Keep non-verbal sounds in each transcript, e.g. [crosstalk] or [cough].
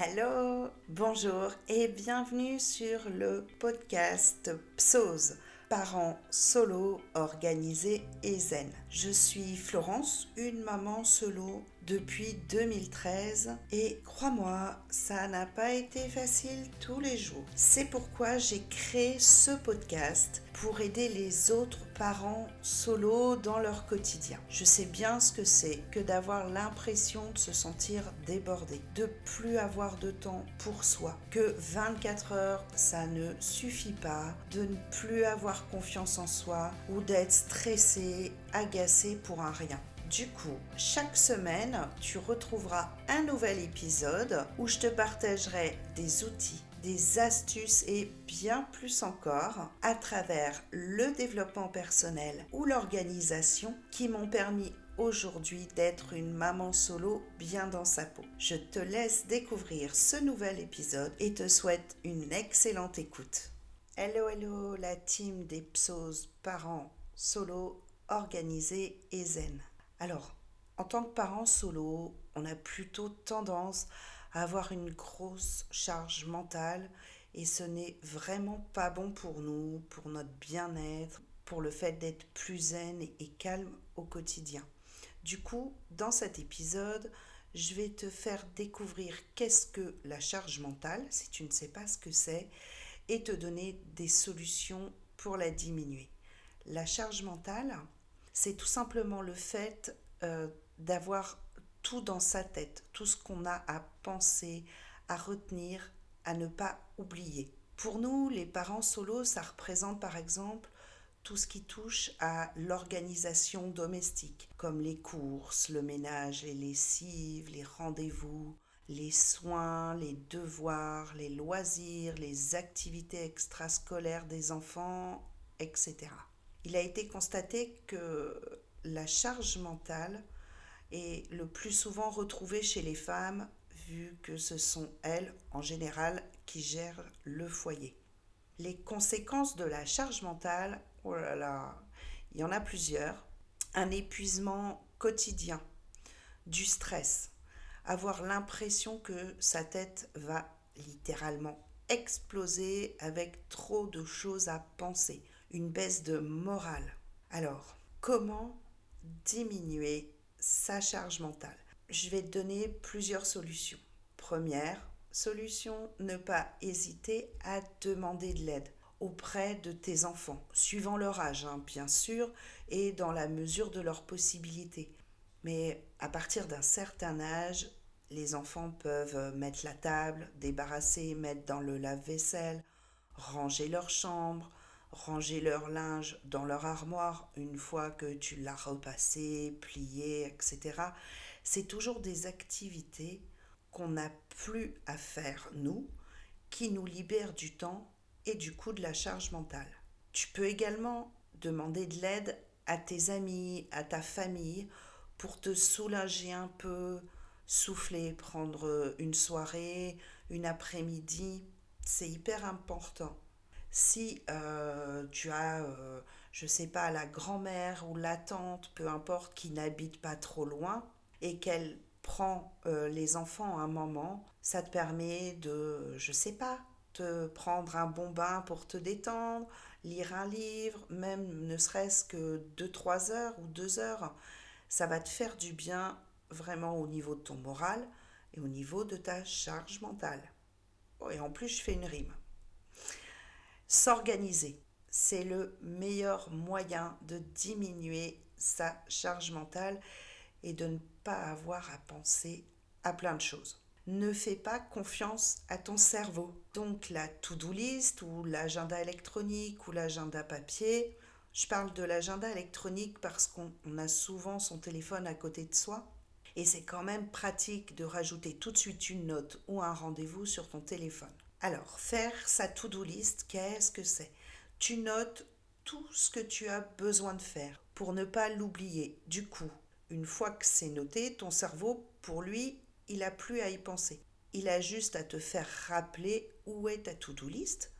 Hello, bonjour et bienvenue sur le podcast PSOS, parents solo organisés et zen. Je suis Florence, une maman solo depuis 2013 et crois-moi, ça n'a pas été facile tous les jours. C'est pourquoi j'ai créé ce podcast pour aider les autres parents solo dans leur quotidien. Je sais bien ce que c'est que d'avoir l'impression de se sentir débordé, de plus avoir de temps pour soi, que 24 heures ça ne suffit pas, de ne plus avoir confiance en soi ou d'être stressé, agacé pour un rien. Du coup, chaque semaine, tu retrouveras un nouvel épisode où je te partagerai des outils, des astuces et bien plus encore à travers le développement personnel ou l'organisation qui m'ont permis aujourd'hui d'être une maman solo bien dans sa peau. Je te laisse découvrir ce nouvel épisode et te souhaite une excellente écoute. Hello, hello, la team des psos parents solo organisés et zen. Alors, en tant que parent solo, on a plutôt tendance à avoir une grosse charge mentale et ce n'est vraiment pas bon pour nous, pour notre bien-être, pour le fait d'être plus zen et calme au quotidien. Du coup, dans cet épisode, je vais te faire découvrir qu'est-ce que la charge mentale, si tu ne sais pas ce que c'est, et te donner des solutions pour la diminuer. La charge mentale, c'est tout simplement le fait euh, d'avoir tout dans sa tête, tout ce qu'on a à penser, à retenir, à ne pas oublier. Pour nous, les parents solos, ça représente par exemple tout ce qui touche à l'organisation domestique, comme les courses, le ménage, les lessives, les rendez-vous, les soins, les devoirs, les loisirs, les activités extrascolaires des enfants, etc il a été constaté que la charge mentale est le plus souvent retrouvée chez les femmes vu que ce sont elles en général qui gèrent le foyer. Les conséquences de la charge mentale, oh là là, il y en a plusieurs. Un épuisement quotidien, du stress, avoir l'impression que sa tête va littéralement exploser avec trop de choses à penser, une baisse de morale. Alors, comment diminuer sa charge mentale? Je vais te donner plusieurs solutions. Première solution, ne pas hésiter à demander de l'aide auprès de tes enfants, suivant leur âge, hein, bien sûr, et dans la mesure de leurs possibilités. Mais à partir d'un certain âge, les enfants peuvent mettre la table, débarrasser, mettre dans le lave-vaisselle, ranger leur chambre, ranger leur linge dans leur armoire une fois que tu l'as repassé, plié, etc. C'est toujours des activités qu'on n'a plus à faire, nous, qui nous libèrent du temps et du coup de la charge mentale. Tu peux également demander de l'aide à tes amis, à ta famille, pour te soulager un peu, souffler, prendre une soirée, une après-midi. C'est hyper important si euh, tu as, euh, je ne sais pas, la grand-mère ou la tante, peu importe, qui n'habite pas trop loin et qu'elle prend euh, les enfants un moment, ça te permet de, je ne sais pas, te prendre un bon bain pour te détendre, lire un livre, même ne serait-ce que 2-3 heures ou 2 heures. Ça va te faire du bien vraiment au niveau de ton moral et au niveau de ta charge mentale. Et en plus, je fais une rime. S'organiser, c'est le meilleur moyen de diminuer sa charge mentale et de ne pas avoir à penser à plein de choses. Ne fais pas confiance à ton cerveau. Donc la to-do list ou l'agenda électronique ou l'agenda papier. Je parle de l'agenda électronique parce qu'on a souvent son téléphone à côté de soi. Et c'est quand même pratique de rajouter tout de suite une note ou un rendez-vous sur ton téléphone. Alors, faire sa to-do list, qu'est-ce que c'est? Tu notes tout ce que tu as besoin de faire pour ne pas l'oublier. Du coup, une fois que c'est noté, ton cerveau, pour lui, il n'a plus à y penser. Il a juste à te faire rappeler où est ta to-do list.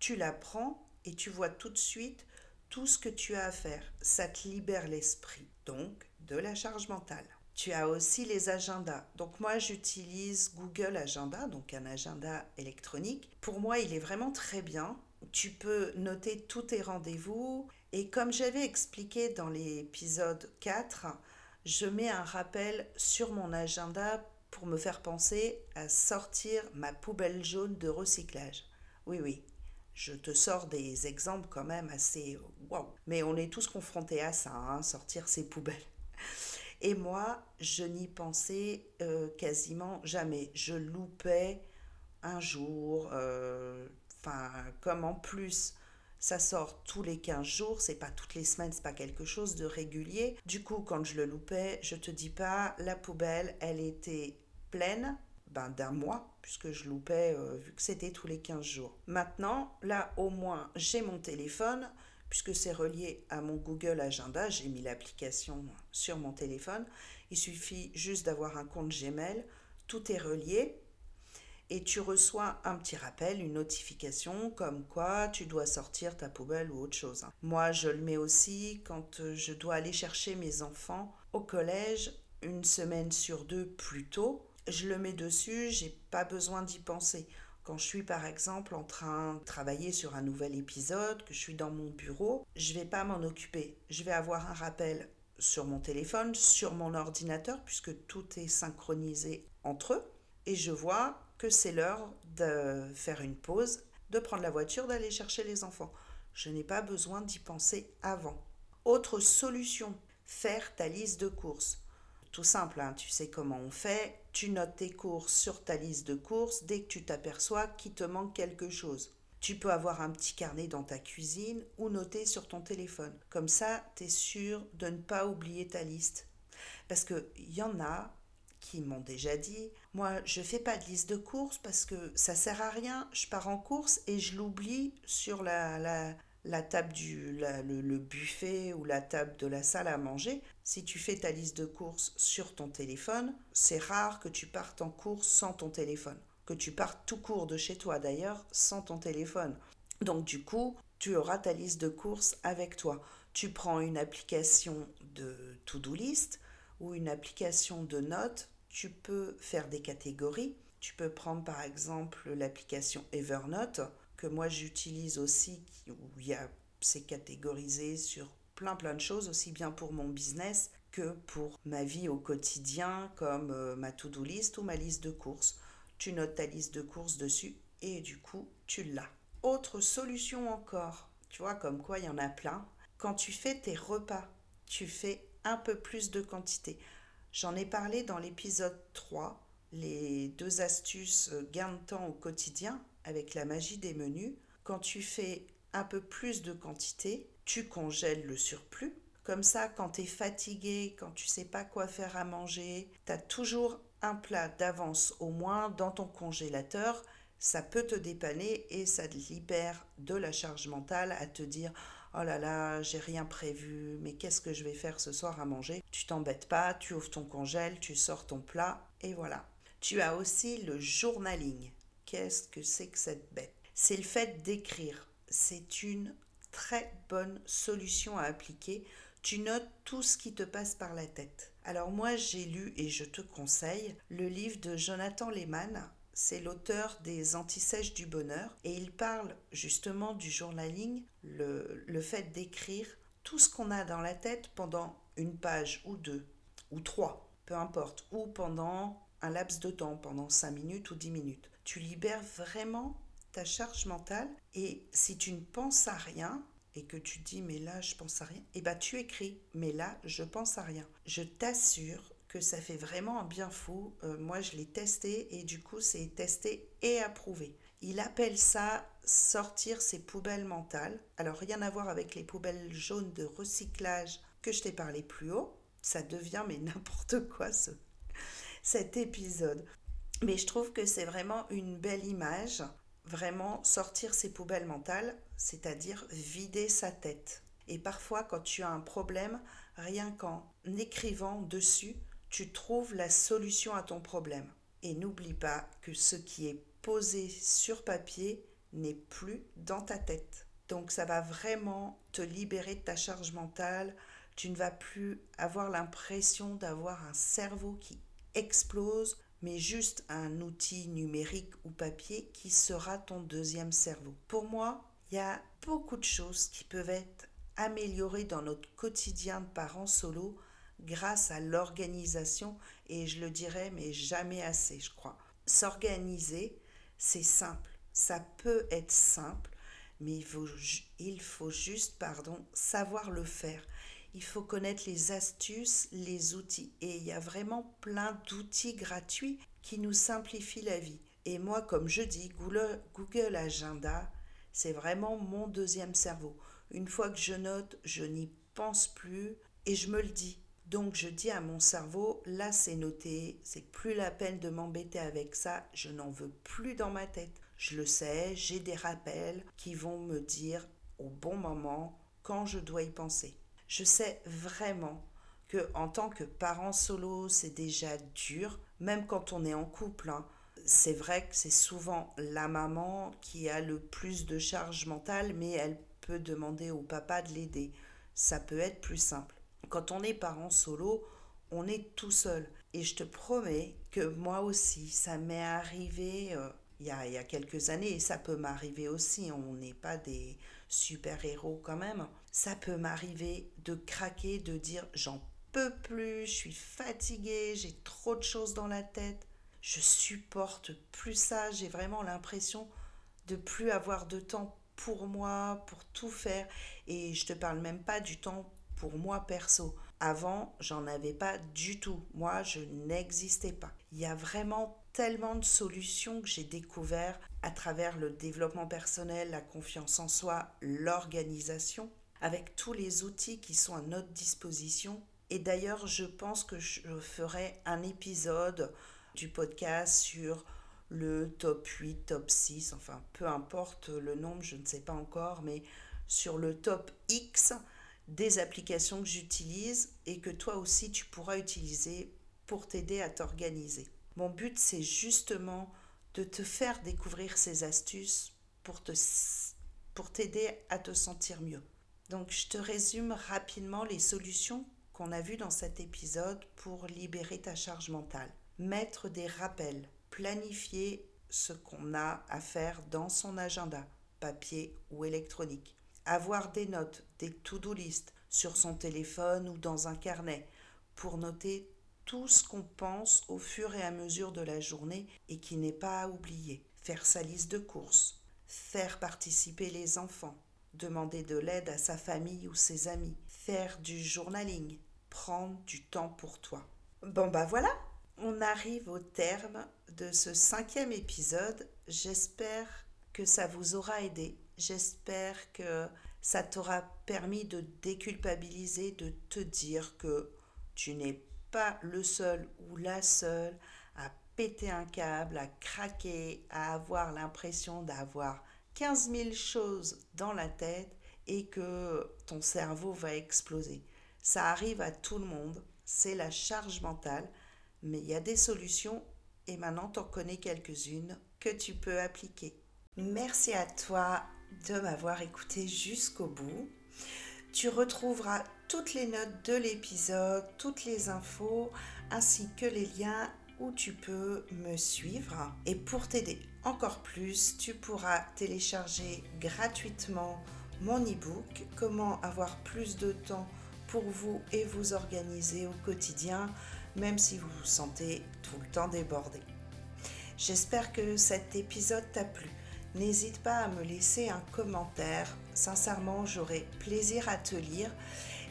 Tu la prends et tu vois tout de suite tout ce que tu as à faire. Ça te libère l'esprit, donc de la charge mentale. Tu as aussi les agendas. Donc moi, j'utilise Google Agenda, donc un agenda électronique. Pour moi, il est vraiment très bien. Tu peux noter tous tes rendez-vous. Et comme j'avais expliqué dans l'épisode 4, je mets un rappel sur mon agenda pour me faire penser à sortir ma poubelle jaune de recyclage. Oui, oui, je te sors des exemples quand même assez waouh. Mais on est tous confrontés à ça, hein, sortir ces poubelles. Et moi, je n'y pensais euh, quasiment jamais. Je loupais un jour, euh, enfin, comme en plus ça sort tous les 15 jours, c'est pas toutes les semaines, c'est pas quelque chose de régulier. Du coup, quand je le loupais, je te dis pas, la poubelle, elle était pleine ben, d'un mois, puisque je loupais, euh, vu que c'était tous les 15 jours. Maintenant, là, au moins, j'ai mon téléphone, puisque c'est relié à mon Google Agenda, j'ai mis l'application sur mon téléphone. Il suffit juste d'avoir un compte Gmail, tout est relié et tu reçois un petit rappel, une notification comme quoi tu dois sortir ta poubelle ou autre chose. Moi, je le mets aussi quand euh, je dois aller chercher mes enfants au collège une semaine sur deux plus tôt. Je le mets dessus, j'ai pas besoin d'y penser. Quand je suis par exemple en train de travailler sur un nouvel épisode, que je suis dans mon bureau, je vais pas m'en occuper. Je vais avoir un rappel sur mon téléphone, sur mon ordinateur, puisque tout est synchronisé entre eux. Et je vois que c'est l'heure de faire une pause, de prendre la voiture, d'aller chercher les enfants. Je n'ai pas besoin d'y penser avant. Autre solution, faire ta liste de courses. Tout simple, hein, tu sais comment on fait. Tu notes tes courses sur ta liste de courses dès que tu t'aperçois qu'il te manque quelque chose. Tu peux avoir un petit carnet dans ta cuisine ou noter sur ton téléphone. Comme ça, tu es sûr de ne pas oublier ta liste. Parce qu'il y en a, qui m'ont déjà dit moi je fais pas de liste de courses parce que ça sert à rien je pars en course et je l'oublie sur la, la, la table du le, le, buffet ou la table de la salle à manger si tu fais ta liste de courses sur ton téléphone c'est rare que tu partes en course sans ton téléphone. Que tu partes tout court de chez toi d'ailleurs sans ton téléphone. Donc du coup tu auras ta liste de courses avec toi. Tu prends une application de to-do list ou une application de notes. Tu peux faire des catégories. Tu peux prendre par exemple l'application Evernote, que moi j'utilise aussi, où il y a, c'est catégorisé sur plein plein de choses, aussi bien pour mon business que pour ma vie au quotidien, comme euh, ma to-do list ou ma liste de courses. Tu notes ta liste de courses dessus et du coup, tu l'as. Autre solution encore, tu vois, comme quoi il y en a plein. Quand tu fais tes repas, tu fais un peu plus de quantité. J'en ai parlé dans l'épisode 3, les deux astuces euh, gain de temps au quotidien avec la magie des menus. Quand tu fais un peu plus de quantité, tu congèles le surplus. Comme ça, quand tu es fatigué, quand tu sais pas quoi faire à manger, tu as toujours un plat d'avance au moins dans ton congélateur. Ça peut te dépanner et ça te libère de la charge mentale à te dire oh là là, j'ai rien prévu, mais qu'est-ce que je vais faire ce soir à manger? Tu t'embêtes pas, tu ouvres ton congèle, tu sors ton plat, et voilà. Tu as aussi le journaling. Qu'est-ce que c'est que cette bête C'est le fait d'écrire. C'est une très bonne solution à appliquer. Tu notes tout ce qui te passe par la tête. Alors moi j'ai lu et je te conseille le livre de Jonathan Lehman, c'est l'auteur des Antisèches du bonheur et il parle justement du journaling, le, le fait d'écrire tout ce qu'on a dans la tête pendant une page ou deux ou trois, peu importe, ou pendant un laps de temps, pendant cinq minutes ou dix minutes. Tu libères vraiment ta charge mentale et si tu ne penses à rien, et que tu dis mais là je pense à rien, et eh bien tu écris mais là je pense à rien. Je t'assure que ça fait vraiment un bien fou. Euh, moi, je l'ai testé et du coup, c'est testé et approuvé. Il appelle ça sortir ses poubelles mentales. Alors, rien à voir avec les poubelles jaunes de recyclage que je t'ai parlé plus haut. Ça devient mais [laughs] n'importe quoi ce, cet épisode. Mais je trouve que c'est vraiment une belle image. Vraiment sortir ses poubelles mentales, c'est-à-dire vider sa tête. Et parfois, quand tu as un problème, rien qu'en écrivant dessus, tu trouves la solution à ton problème. Et n'oublie pas que ce qui est posé sur papier n'est plus dans ta tête. Donc ça va vraiment te libérer de ta charge mentale, Tu ne vas plus avoir l'impression d'avoir un cerveau qui explose, mais juste un outil numérique ou papier qui sera ton deuxième cerveau. Pour moi, il y a beaucoup de choses qui peuvent être améliorées dans notre quotidien de parents solo grâce à l'organisation et je le dirais mais jamais assez je crois. S'organiser, c'est simple. Ça peut être simple, mais il faut, il faut juste pardon, savoir le faire. Il faut connaître les astuces, les outils. Et il y a vraiment plein d'outils gratuits qui nous simplifient la vie. Et moi, comme je dis, Google Agenda, c'est vraiment mon deuxième cerveau. Une fois que je note, je n'y pense plus et je me le dis. Donc je dis à mon cerveau, là c'est noté, c'est plus la peine de m'embêter avec ça, je n'en veux plus dans ma tête. Je le sais, j'ai des rappels qui vont me dire au bon moment quand je dois y penser. Je sais vraiment que en tant que parent solo, c'est déjà dur, même quand on est en couple. Hein. C'est vrai que c'est souvent la maman qui a le plus de charge mentale, mais elle peut demander au papa de l'aider. Ça peut être plus simple. Quand on est parent solo, on est tout seul. Et je te promets que moi aussi, ça m'est arrivé euh, il, y a, y a quelques années, et ça peut m'arriver aussi, on n'est pas des super-héros quand même. Ça peut m'arriver de craquer, de dire j'en peux plus, je suis fatiguée, j'ai trop de choses dans la tête, je supporte plus ça, j'ai vraiment l'impression de plus avoir de temps pour moi, pour tout faire. Et je te parle même pas du temps pour moi perso. Avant, j'en avais pas du tout. Moi, je n'existais pas. Il y a vraiment tellement de solutions que j'ai découvert à travers le développement personnel, la confiance en soi, l'organisation, avec tous les outils qui sont à notre disposition. Et d'ailleurs, je pense que je ferai un épisode du podcast sur le top 8, top 6, enfin peu importe le nombre, je ne sais pas encore, mais sur le top X des applications que j'utilise et que toi aussi tu pourras utiliser pour t'aider à t'organiser. Mon but, c'est justement de te faire découvrir ces astuces pour te pour t'aider à te sentir mieux. Donc je te résume rapidement les solutions qu'on a vues dans cet épisode pour libérer ta charge mentale. Mettre des rappels, planifier ce qu'on a à faire dans son agenda, papier ou électronique avoir des notes, des to-do list sur son téléphone ou dans un carnet pour noter tout ce qu'on pense au fur et à mesure de la journée et qui n'est pas à oublier. Faire sa liste de courses, faire participer les enfants, demander de l'aide à sa famille ou ses amis, faire du journaling, prendre du temps pour toi. Bon bah voilà, on arrive au terme de ce cinquième épisode. J'espère que ça vous aura aidé J'espère que ça t'aura permis de déculpabiliser, de te dire que tu n'es le seul ou la seule à péter un câble, à craquer, à avoir l'impression d'avoir 15 000 choses dans la tête et que ton cerveau va exploser. Ça arrive à tout le monde, c'est la charge mentale, mais il y a des solutions et maintenant tu en connais quelques-unes que tu peux appliquer. Merci à toi de m'avoir écouté jusqu'au bout. Tu retrouveras toutes les notes de l'épisode, toutes les infos, ainsi que les liens où tu peux me suivre. Et pour t'aider encore plus, tu pourras télécharger gratuitement mon e-book Comment avoir plus de temps pour vous et vous organiser au quotidien, même si vous vous sentez tout le temps débordé. J'espère que cet épisode t'a plu n'hésite pas à me laisser un commentaire. Sincèrement, j'aurai plaisir à te lire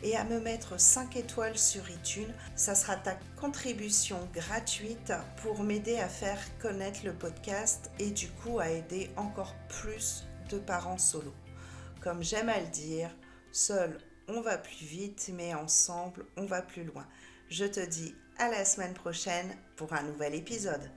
et à me mettre 5 étoiles sur iTunes. Ça sera ta contribution gratuite pour m'aider à faire connaître le podcast et du coup à aider encore plus de parents solo. Comme j'aime à le dire, seul on va plus vite, mais ensemble on va plus loin. Je te dis à la semaine prochaine pour un nouvel épisode.